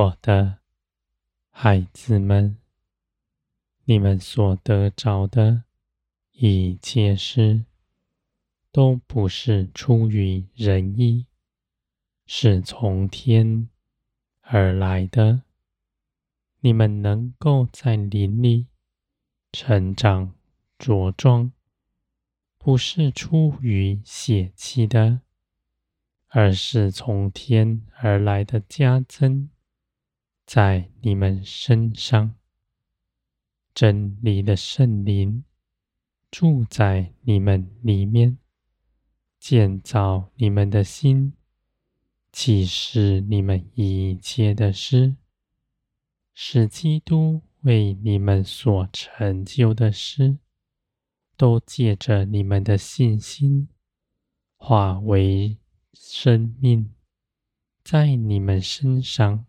我的孩子们，你们所得着的一切事，都不是出于人意，是从天而来的。你们能够在林里成长茁壮，不是出于血气的，而是从天而来的加增，在你们身上，真理的圣灵住在你们里面，建造你们的心，启示你们一切的事。使基督为你们所成就的事，都借着你们的信心，化为生命，在你们身上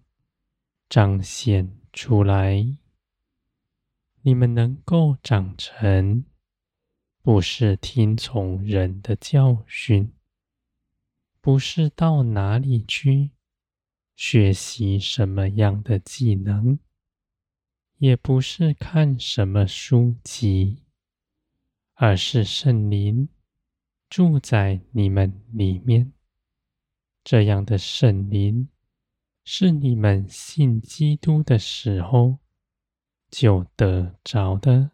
彰显出来。你们能够长成，不是听从人的教训，不是到哪里去。学习什么样的技能，也不是看什么书籍，而是圣灵住在你们里面。这样的圣灵是你们信基督的时候就得着的。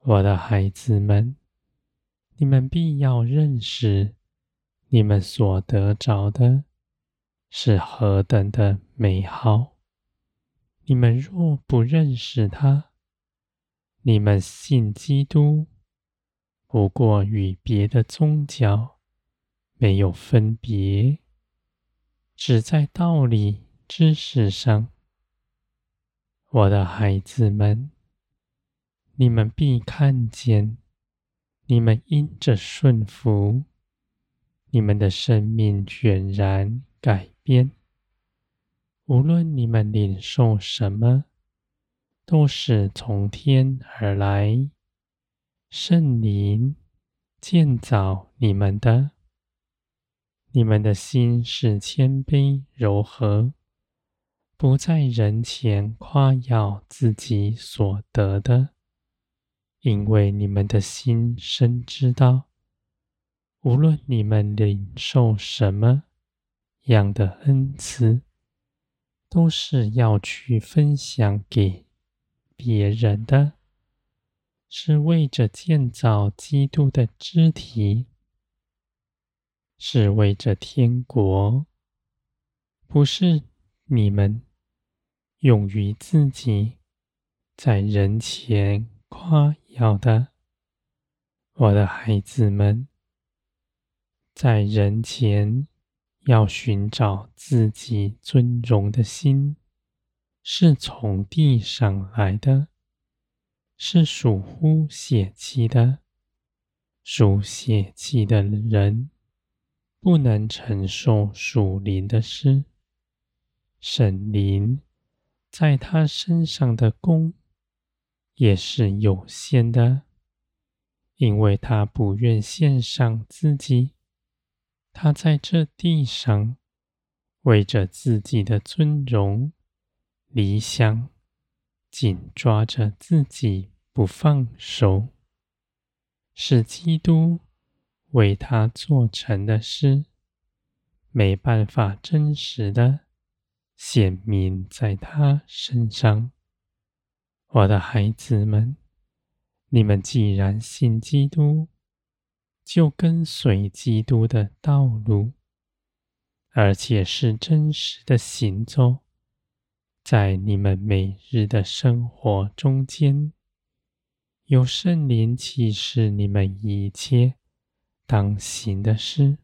我的孩子们，你们必要认识你们所得着的。是何等的美好！你们若不认识他，你们信基督，不过与别的宗教没有分别，只在道理知识上。我的孩子们，你们必看见，你们因着顺服，你们的生命全然改变，无论你们领受什么，都是从天而来，圣灵建造你们的。你们的心是谦卑柔和，不在人前夸耀自己所得的，因为你们的心深知道，无论你们领受什么。样的恩赐，都是要去分享给别人的，是为着建造基督的肢体，是为着天国，不是你们用于自己在人前夸耀的。我的孩子们，在人前。要寻找自己尊荣的心，是从地上来的，是属乎血气的。属血气的人不能承受属灵的事。神灵在他身上的工也是有限的，因为他不愿献上自己。他在这地上，为着自己的尊荣、理想，紧抓着自己不放手，使基督为他做成的事，没办法真实的显明在他身上。我的孩子们，你们既然信基督，就跟随基督的道路，而且是真实的行走，在你们每日的生活中间，有圣灵启示你们一切当行的事，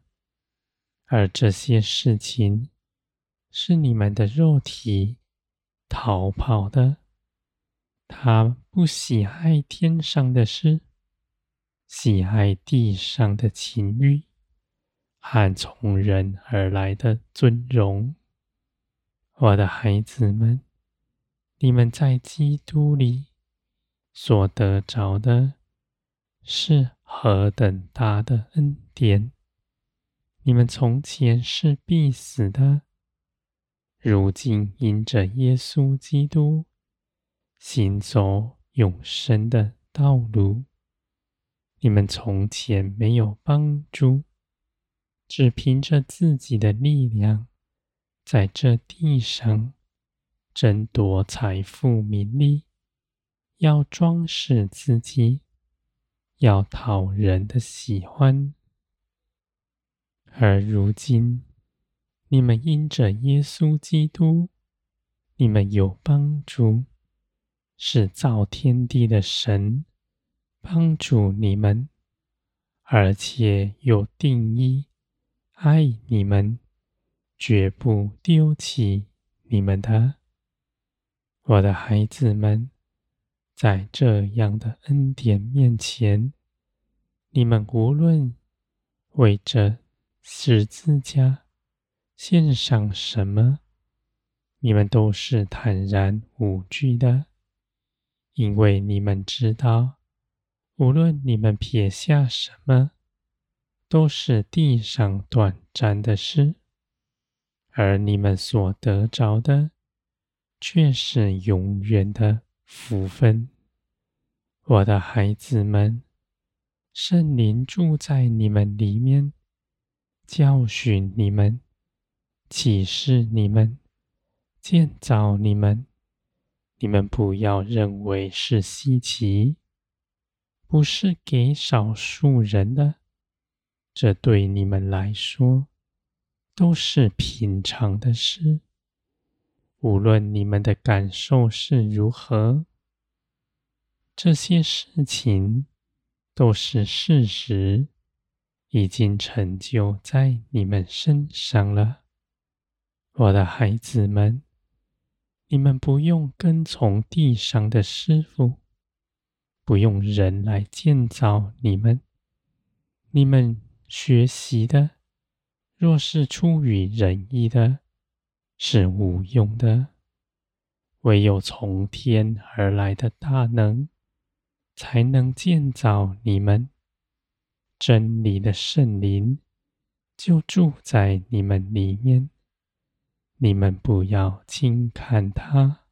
而这些事情是你们的肉体逃跑的，他不喜爱天上的事。喜爱地上的情欲和从人而来的尊荣，我的孩子们，你们在基督里所得着的是何等大的恩典！你们从前是必死的，如今因着耶稣基督，行走永生的道路。你们从前没有帮助，只凭着自己的力量，在这地上争夺财富、名利，要装饰自己，要讨人的喜欢。而如今，你们因着耶稣基督，你们有帮助，是造天地的神帮助你们，而且有定义爱你们，绝不丢弃你们的。我的孩子们，在这样的恩典面前，你们无论为这十字架献上什么，你们都是坦然无惧的，因为你们知道，无论你们撇下什么，都是地上短暂的事，而你们所得着的，却是永远的福分。我的孩子们，圣灵住在你们里面。教训你们，启示你们，建造你们。你们不要认为是稀奇，不是给少数人的。这对你们来说都是平常的事。无论你们的感受是如何，这些事情都是事实。已经成就在你们身上了，我的孩子们，你们不用跟从地上的师傅，不用人来建造你们。你们学习的，若是出于仁义的，是无用的；唯有从天而来的大能，才能建造你们。真理的圣灵就住在你们里面，你们不要轻看它，